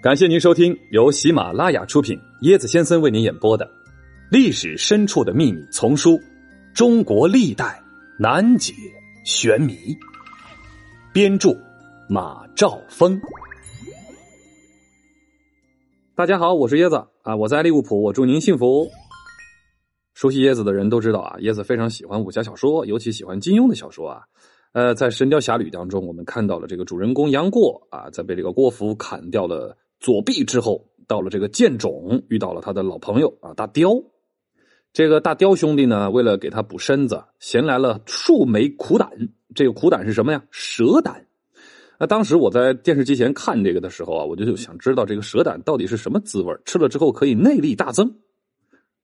感谢您收听由喜马拉雅出品、椰子先生为您演播的《历史深处的秘密》丛书《中国历代难解玄谜》，编著马兆峰。大家好，我是椰子啊，我在利物浦，我祝您幸福。熟悉椰子的人都知道啊，椰子非常喜欢武侠小说，尤其喜欢金庸的小说啊。呃，在《神雕侠侣》当中，我们看到了这个主人公杨过啊，在被这个郭芙砍掉了。左臂之后，到了这个剑冢，遇到了他的老朋友啊，大雕。这个大雕兄弟呢，为了给他补身子，衔来了数枚苦胆。这个苦胆是什么呀？蛇胆。那当时我在电视机前看这个的时候啊，我就想知道这个蛇胆到底是什么滋味，吃了之后可以内力大增。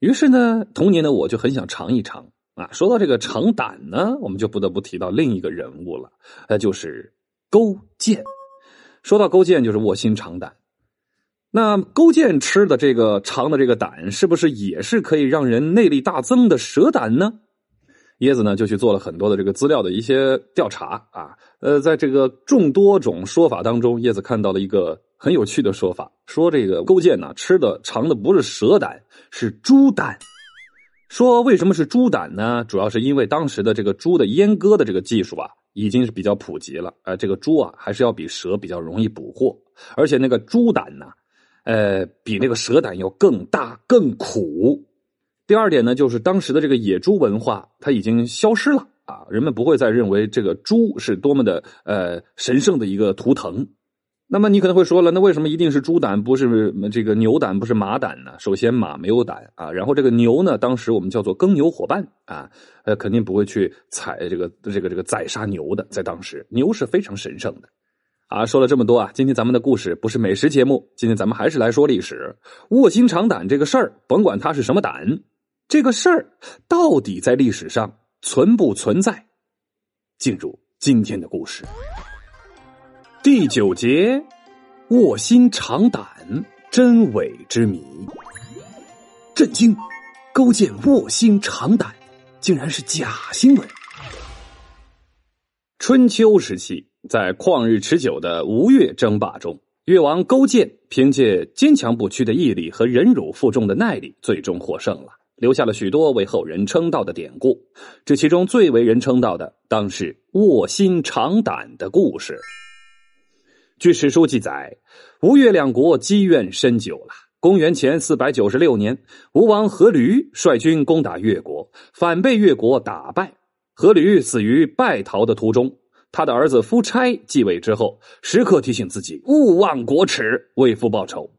于是呢，童年的我就很想尝一尝啊。说到这个尝胆呢，我们就不得不提到另一个人物了，那就是勾践。说到勾践，就是卧薪尝胆。那勾践吃的这个尝的这个胆，是不是也是可以让人内力大增的蛇胆呢？椰子呢就去做了很多的这个资料的一些调查啊，呃，在这个众多种说法当中，椰子看到了一个很有趣的说法，说这个勾践呢吃的尝的不是蛇胆，是猪胆。说为什么是猪胆呢？主要是因为当时的这个猪的阉割的这个技术啊，已经是比较普及了，呃，这个猪啊还是要比蛇比较容易捕获，而且那个猪胆呢。呃，比那个蛇胆要更大、更苦。第二点呢，就是当时的这个野猪文化，它已经消失了啊，人们不会再认为这个猪是多么的呃神圣的一个图腾。那么你可能会说了，那为什么一定是猪胆，不是这个牛胆，不是马胆呢？首先马没有胆啊，然后这个牛呢，当时我们叫做耕牛伙伴啊，呃，肯定不会去踩这个这个这个宰杀牛的，在当时牛是非常神圣的。啊，说了这么多啊，今天咱们的故事不是美食节目，今天咱们还是来说历史。卧薪尝胆这个事儿，甭管它是什么胆，这个事儿到底在历史上存不存在？进入今天的故事。第九节，卧薪尝胆真伪之谜。震惊！勾践卧薪尝胆，竟然是假新闻。春秋时期。在旷日持久的吴越争霸中，越王勾践凭借坚强不屈的毅力和忍辱负重的耐力，最终获胜了，留下了许多为后人称道的典故。这其中最为人称道的，当是卧薪尝胆的故事。据史书记载，吴越两国积怨深久了。公元前四百九十六年，吴王阖闾率军攻打越国，反被越国打败，阖闾死于败逃的途中。他的儿子夫差继位之后，时刻提醒自己勿忘国耻，为父报仇。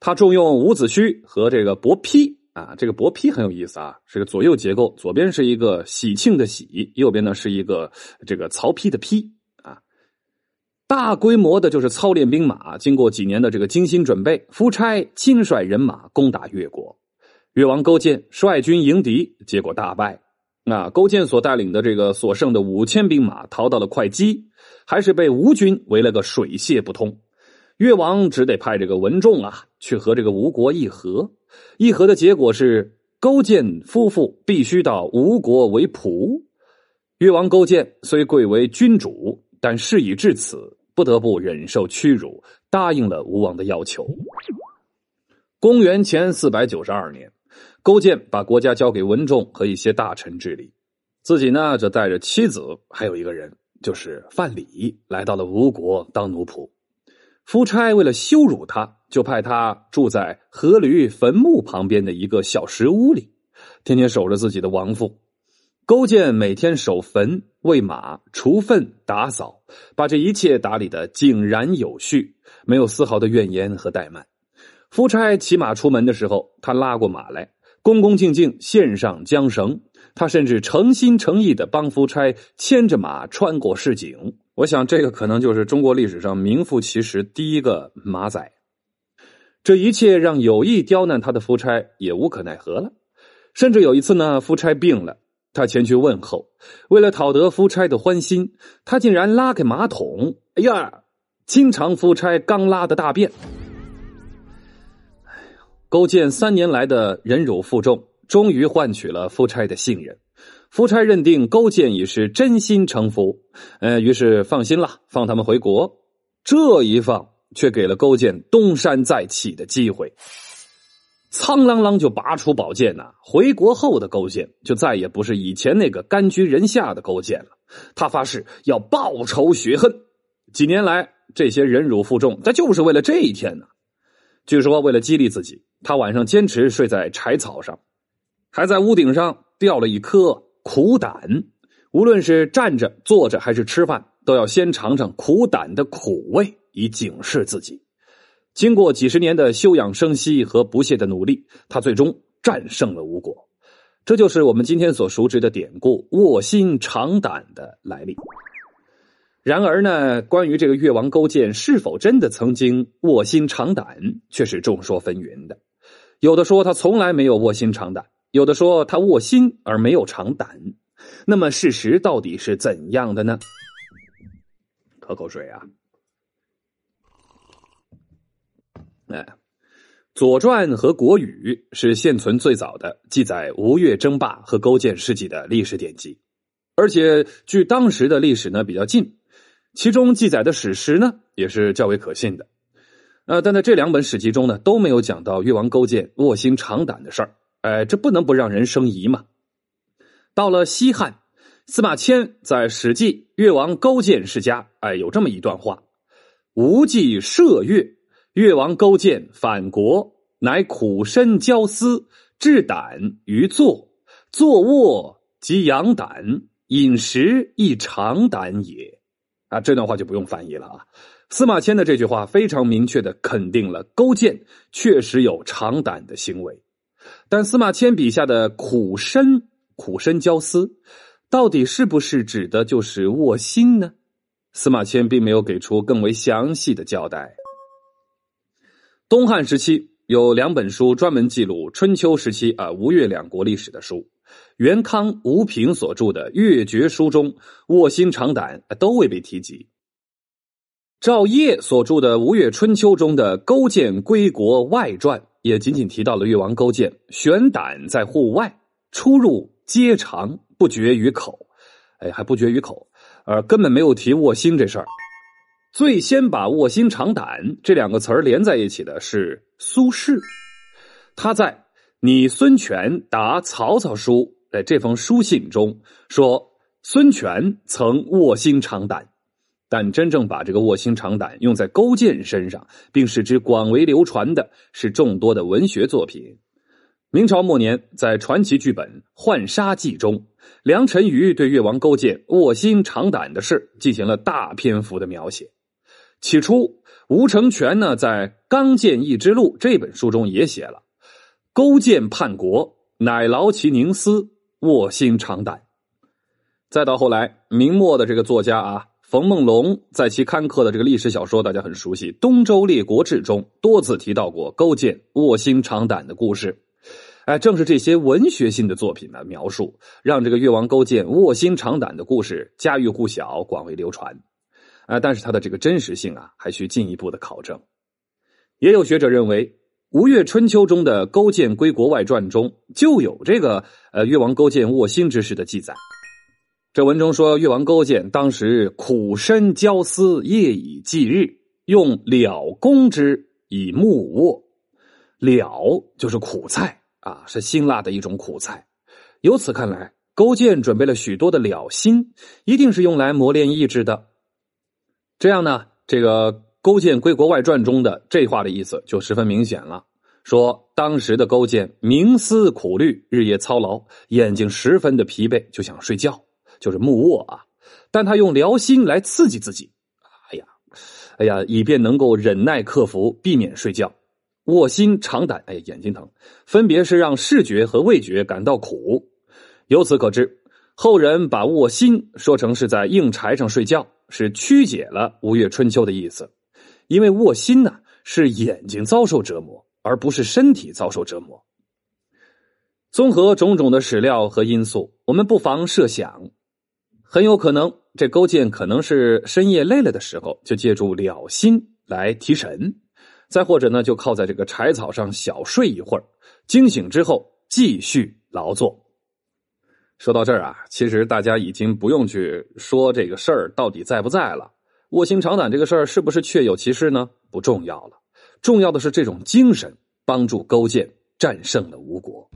他重用伍子胥和这个伯丕啊，这个伯丕很有意思啊，是个左右结构，左边是一个喜庆的喜，右边呢是一个这个曹丕的丕啊。大规模的就是操练兵马，经过几年的这个精心准备，夫差亲率人马攻打越国，越王勾践率军迎敌，结果大败。那勾践所带领的这个所剩的五千兵马逃到了会稽，还是被吴军围了个水泄不通。越王只得派这个文仲啊去和这个吴国议和。议和的结果是，勾践夫妇必须到吴国为仆。越王勾践虽贵为君主，但事已至此，不得不忍受屈辱，答应了吴王的要求。公元前四百九十二年。勾践把国家交给文仲和一些大臣治理，自己呢则带着妻子还有一个人，就是范蠡，来到了吴国当奴仆。夫差为了羞辱他，就派他住在阖闾坟墓旁边的一个小石屋里，天天守着自己的亡父。勾践每天守坟、喂马、除粪、打扫，把这一切打理的井然有序，没有丝毫的怨言和怠慢。夫差骑马出门的时候，他拉过马来。恭恭敬敬献上缰绳，他甚至诚心诚意的帮夫差牵着马穿过市井。我想，这个可能就是中国历史上名副其实第一个马仔。这一切让有意刁难他的夫差也无可奈何了。甚至有一次呢，夫差病了，他前去问候，为了讨得夫差的欢心，他竟然拉开马桶，哎呀，经常夫差刚拉的大便。勾践三年来的忍辱负重，终于换取了夫差的信任。夫差认定勾践已是真心诚服，呃，于是放心了，放他们回国。这一放，却给了勾践东山再起的机会。苍啷啷就拔出宝剑呐！回国后的勾践就再也不是以前那个甘居人下的勾践了。他发誓要报仇雪恨。几年来，这些忍辱负重，他就是为了这一天呢。据说，为了激励自己，他晚上坚持睡在柴草上，还在屋顶上吊了一颗苦胆。无论是站着、坐着还是吃饭，都要先尝尝苦胆的苦味，以警示自己。经过几十年的休养生息和不懈的努力，他最终战胜了吴国。这就是我们今天所熟知的典故“卧薪尝胆”的来历。然而呢，关于这个越王勾践是否真的曾经卧薪尝胆，却是众说纷纭的。有的说他从来没有卧薪尝胆，有的说他卧薪而没有尝胆。那么事实到底是怎样的呢？喝口水啊！哎，《左传》和《国语》是现存最早的记载吴越争霸和勾践事迹的历史典籍，而且距当时的历史呢比较近，其中记载的史实呢也是较为可信的。呃，但在这两本史籍中呢都没有讲到越王勾践卧薪尝胆的事儿，哎，这不能不让人生疑嘛。到了西汉，司马迁在《史记·越王勾践世家》哎有这么一段话：“吴忌射越。”越王勾践反国，乃苦身骄思，置胆于坐，坐卧即养胆，饮食亦长胆也。啊，这段话就不用翻译了啊。司马迁的这句话非常明确的肯定了勾践确实有长胆的行为，但司马迁笔下的苦身、苦身交思，到底是不是指的就是卧薪呢？司马迁并没有给出更为详细的交代。东汉时期有两本书专门记录春秋时期啊吴越两国历史的书，元康、吴平所著的《越绝书》中“卧薪尝胆”都未被提及。赵烨所著的《吴越春秋》中的《勾践归国外传》也仅仅提到了越王勾践悬胆在户外，出入皆尝，不绝于口。哎，还不绝于口，而根本没有提卧薪这事儿。最先把“卧薪尝胆”这两个词儿连在一起的是苏轼，他在《拟孙权答曹操书》的这封书信中说：“孙权曾卧薪尝胆。”但真正把这个“卧薪尝胆”用在勾践身上，并使之广为流传的是众多的文学作品。明朝末年，在传奇剧本《浣纱记》中，梁辰瑜对越王勾践卧薪尝胆的事进行了大篇幅的描写。起初，吴承权呢在《刚建义之路》这本书中也写了：“勾践叛国，乃劳其凝思，卧薪尝胆。”再到后来，明末的这个作家啊，冯梦龙在其刊刻的这个历史小说，大家很熟悉《东周列国志》中，多次提到过勾践卧薪尝胆的故事。哎，正是这些文学性的作品的描述，让这个越王勾践卧薪尝胆的故事家喻户晓，广为流传。啊，但是它的这个真实性啊，还需进一步的考证。也有学者认为，《吴越春秋》中的《勾践归国外传》中就有这个呃越王勾践卧薪之事的记载。这文中说，越王勾践当时苦身骄思，夜以继日，用了攻之以木卧。了就是苦菜啊，是辛辣的一种苦菜。由此看来，勾践准备了许多的了心，一定是用来磨练意志的。这样呢，这个《勾践归国外传》中的这话的意思就十分明显了。说当时的勾践冥思苦虑，日夜操劳，眼睛十分的疲惫，就想睡觉，就是木卧啊。但他用疗心来刺激自己，哎呀，哎呀，以便能够忍耐克服，避免睡觉。卧薪尝胆，哎，眼睛疼，分别是让视觉和味觉感到苦。由此可知，后人把卧薪说成是在硬柴上睡觉。是曲解了《吴越春秋》的意思，因为卧薪呢是眼睛遭受折磨，而不是身体遭受折磨。综合种种的史料和因素，我们不妨设想，很有可能这勾践可能是深夜累了的时候，就借助了心来提神；再或者呢，就靠在这个柴草上小睡一会儿，惊醒之后继续劳作。说到这儿啊，其实大家已经不用去说这个事儿到底在不在了。卧薪尝胆这个事儿是不是确有其事呢？不重要了，重要的是这种精神帮助勾践战胜了吴国。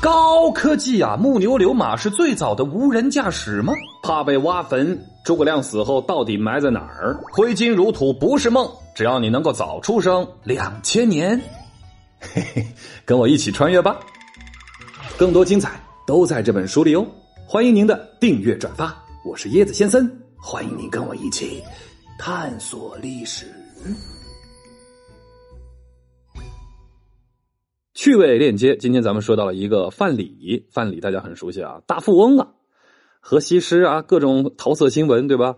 高科技啊！木牛流马是最早的无人驾驶吗？怕被挖坟？诸葛亮死后到底埋在哪儿？挥金如土不是梦，只要你能够早出生两千年，嘿嘿，跟我一起穿越吧！更多精彩都在这本书里哦。欢迎您的订阅转发，我是椰子先生，欢迎您跟我一起探索历史。趣味链接，今天咱们说到了一个范蠡，范蠡大家很熟悉啊，大富翁啊，和西施啊，各种桃色新闻，对吧？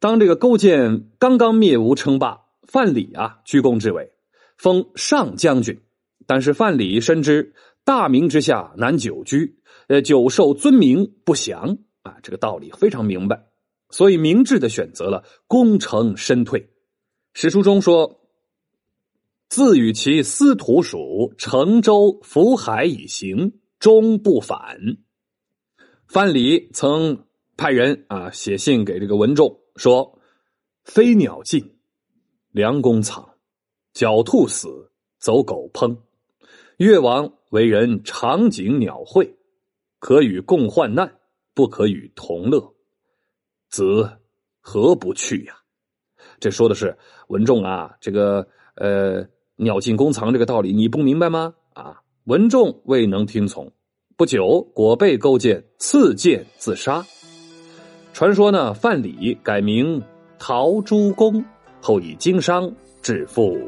当这个勾践刚刚灭吴称霸，范蠡啊居功至伟，封上将军，但是范蠡深知大名之下难久居。呃，久受尊名不祥啊，这个道理非常明白，所以明智的选择了功成身退。史书中说：“自与其司徒属，乘舟浮海以行，终不返。”范蠡曾派人啊写信给这个文仲说：“飞鸟尽，良弓藏；狡兔死，走狗烹。越王为人长颈鸟喙。”可与共患难，不可与同乐。子何不去呀？这说的是文仲啊，这个呃鸟尽弓藏这个道理，你不明白吗？啊，文仲未能听从，不久果被勾践刺剑自杀。传说呢，范蠡改名陶朱公，后以经商致富。